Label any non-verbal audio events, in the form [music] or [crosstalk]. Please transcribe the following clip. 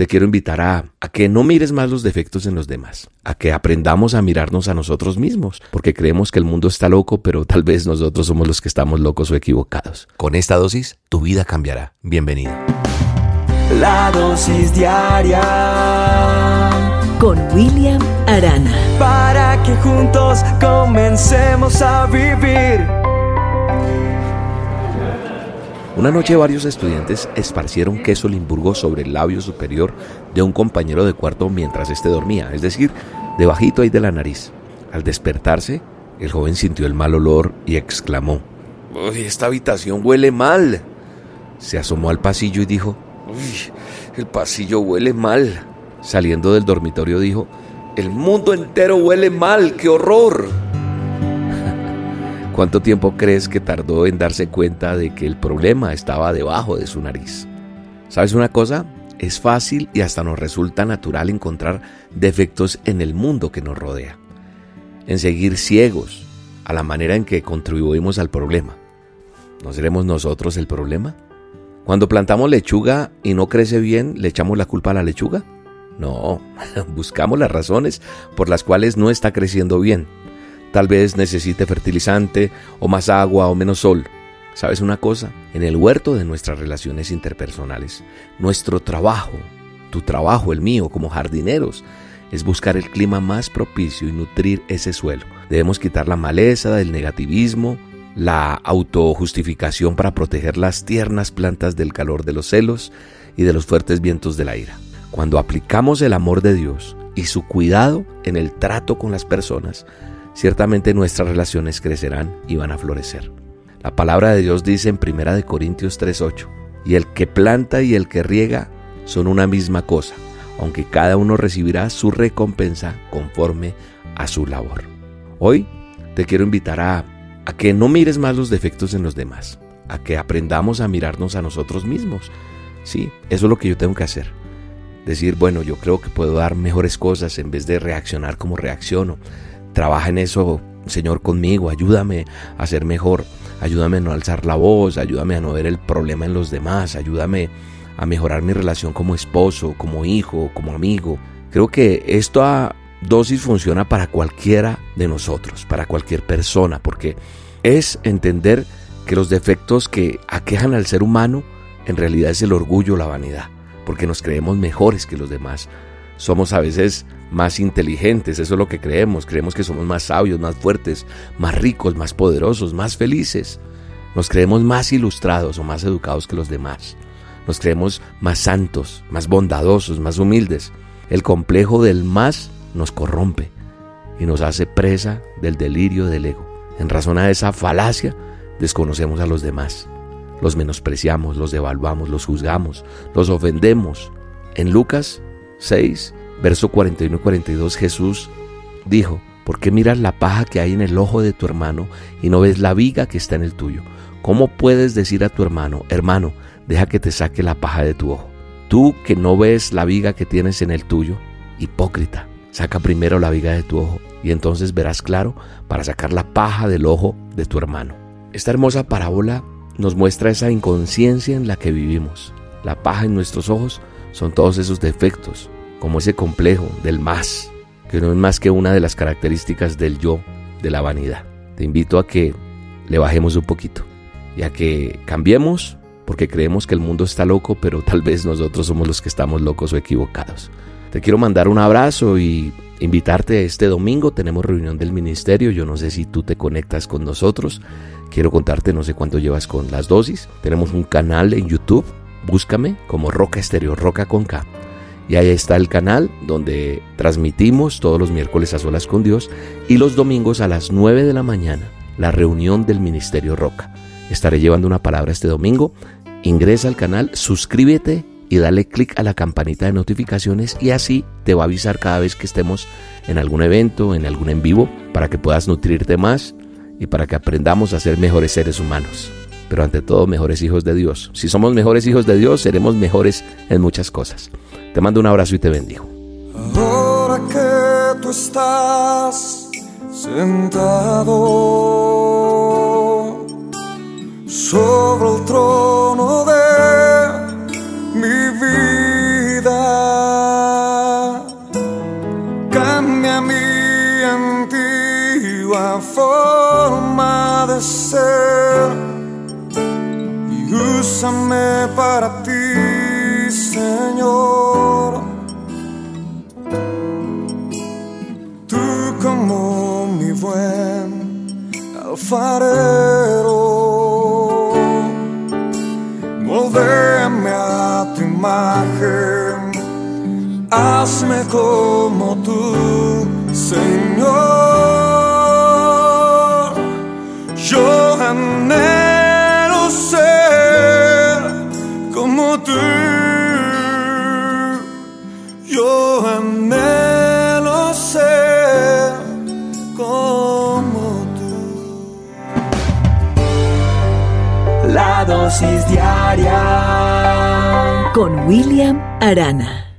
te quiero invitar a, a, que no mires más los defectos en los demás, a que aprendamos a mirarnos a nosotros mismos, porque creemos que el mundo está loco, pero tal vez nosotros somos los que estamos locos o equivocados. Con esta dosis, tu vida cambiará. Bienvenido. La dosis diaria con William Arana. Para que juntos comencemos a vivir. Una noche varios estudiantes esparcieron queso limburgo sobre el labio superior de un compañero de cuarto mientras éste dormía, es decir, debajito ahí de la nariz. Al despertarse, el joven sintió el mal olor y exclamó, Uy, esta habitación huele mal. Se asomó al pasillo y dijo, Uy, el pasillo huele mal. Saliendo del dormitorio dijo, el mundo entero huele mal, qué horror. ¿Cuánto tiempo crees que tardó en darse cuenta de que el problema estaba debajo de su nariz? ¿Sabes una cosa? Es fácil y hasta nos resulta natural encontrar defectos en el mundo que nos rodea, en seguir ciegos a la manera en que contribuimos al problema. ¿No seremos nosotros el problema? Cuando plantamos lechuga y no crece bien, ¿le echamos la culpa a la lechuga? No, [laughs] buscamos las razones por las cuales no está creciendo bien Tal vez necesite fertilizante o más agua o menos sol. ¿Sabes una cosa? En el huerto de nuestras relaciones interpersonales, nuestro trabajo, tu trabajo, el mío como jardineros, es buscar el clima más propicio y nutrir ese suelo. Debemos quitar la maleza, el negativismo, la autojustificación para proteger las tiernas plantas del calor de los celos y de los fuertes vientos de la ira. Cuando aplicamos el amor de Dios y su cuidado en el trato con las personas, ciertamente nuestras relaciones crecerán y van a florecer. La palabra de Dios dice en 1 Corintios 3:8, y el que planta y el que riega son una misma cosa, aunque cada uno recibirá su recompensa conforme a su labor. Hoy te quiero invitar a, a que no mires más los defectos en los demás, a que aprendamos a mirarnos a nosotros mismos. Sí, eso es lo que yo tengo que hacer. Decir, bueno, yo creo que puedo dar mejores cosas en vez de reaccionar como reacciono Trabaja en eso, Señor, conmigo, ayúdame a ser mejor, ayúdame a no alzar la voz, ayúdame a no ver el problema en los demás, ayúdame a mejorar mi relación como esposo, como hijo, como amigo. Creo que esta dosis funciona para cualquiera de nosotros, para cualquier persona, porque es entender que los defectos que aquejan al ser humano en realidad es el orgullo, la vanidad, porque nos creemos mejores que los demás. Somos a veces más inteligentes, eso es lo que creemos, creemos que somos más sabios, más fuertes, más ricos, más poderosos, más felices. Nos creemos más ilustrados o más educados que los demás. Nos creemos más santos, más bondadosos, más humildes. El complejo del más nos corrompe y nos hace presa del delirio del ego. En razón a esa falacia, desconocemos a los demás. Los menospreciamos, los devaluamos, los juzgamos, los ofendemos. En Lucas 6, Verso 41 y 42 Jesús dijo, ¿por qué miras la paja que hay en el ojo de tu hermano y no ves la viga que está en el tuyo? ¿Cómo puedes decir a tu hermano, hermano, deja que te saque la paja de tu ojo? Tú que no ves la viga que tienes en el tuyo, hipócrita, saca primero la viga de tu ojo y entonces verás claro para sacar la paja del ojo de tu hermano. Esta hermosa parábola nos muestra esa inconsciencia en la que vivimos. La paja en nuestros ojos son todos esos defectos, como ese complejo del más, que no es más que una de las características del yo, de la vanidad. Te invito a que le bajemos un poquito y a que cambiemos porque creemos que el mundo está loco, pero tal vez nosotros somos los que estamos locos o equivocados. Te quiero mandar un abrazo y invitarte este domingo. Tenemos reunión del ministerio. Yo no sé si tú te conectas con nosotros. Quiero contarte, no sé cuánto llevas con las dosis. Tenemos un canal en YouTube. Búscame como Roca Exterior, Roca con K. Y ahí está el canal donde transmitimos todos los miércoles a solas con Dios y los domingos a las 9 de la mañana la reunión del Ministerio Roca. Estaré llevando una palabra este domingo. Ingresa al canal, suscríbete y dale clic a la campanita de notificaciones y así te va a avisar cada vez que estemos en algún evento, en algún en vivo, para que puedas nutrirte más y para que aprendamos a ser mejores seres humanos pero ante todo mejores hijos de Dios. Si somos mejores hijos de Dios, seremos mejores en muchas cosas. Te mando un abrazo y te bendigo. Ahora que tú estás sentado sobre el trono de mi vida, cambia mi antigua forma de ser y úsame para ti, Señor. Tú como mi buen alfarero, moldéame a tu imagen, hazme como tú, Señor. Yo anhelo ser tú. Yo anhelo ser como tú. La dosis diaria con William Arana.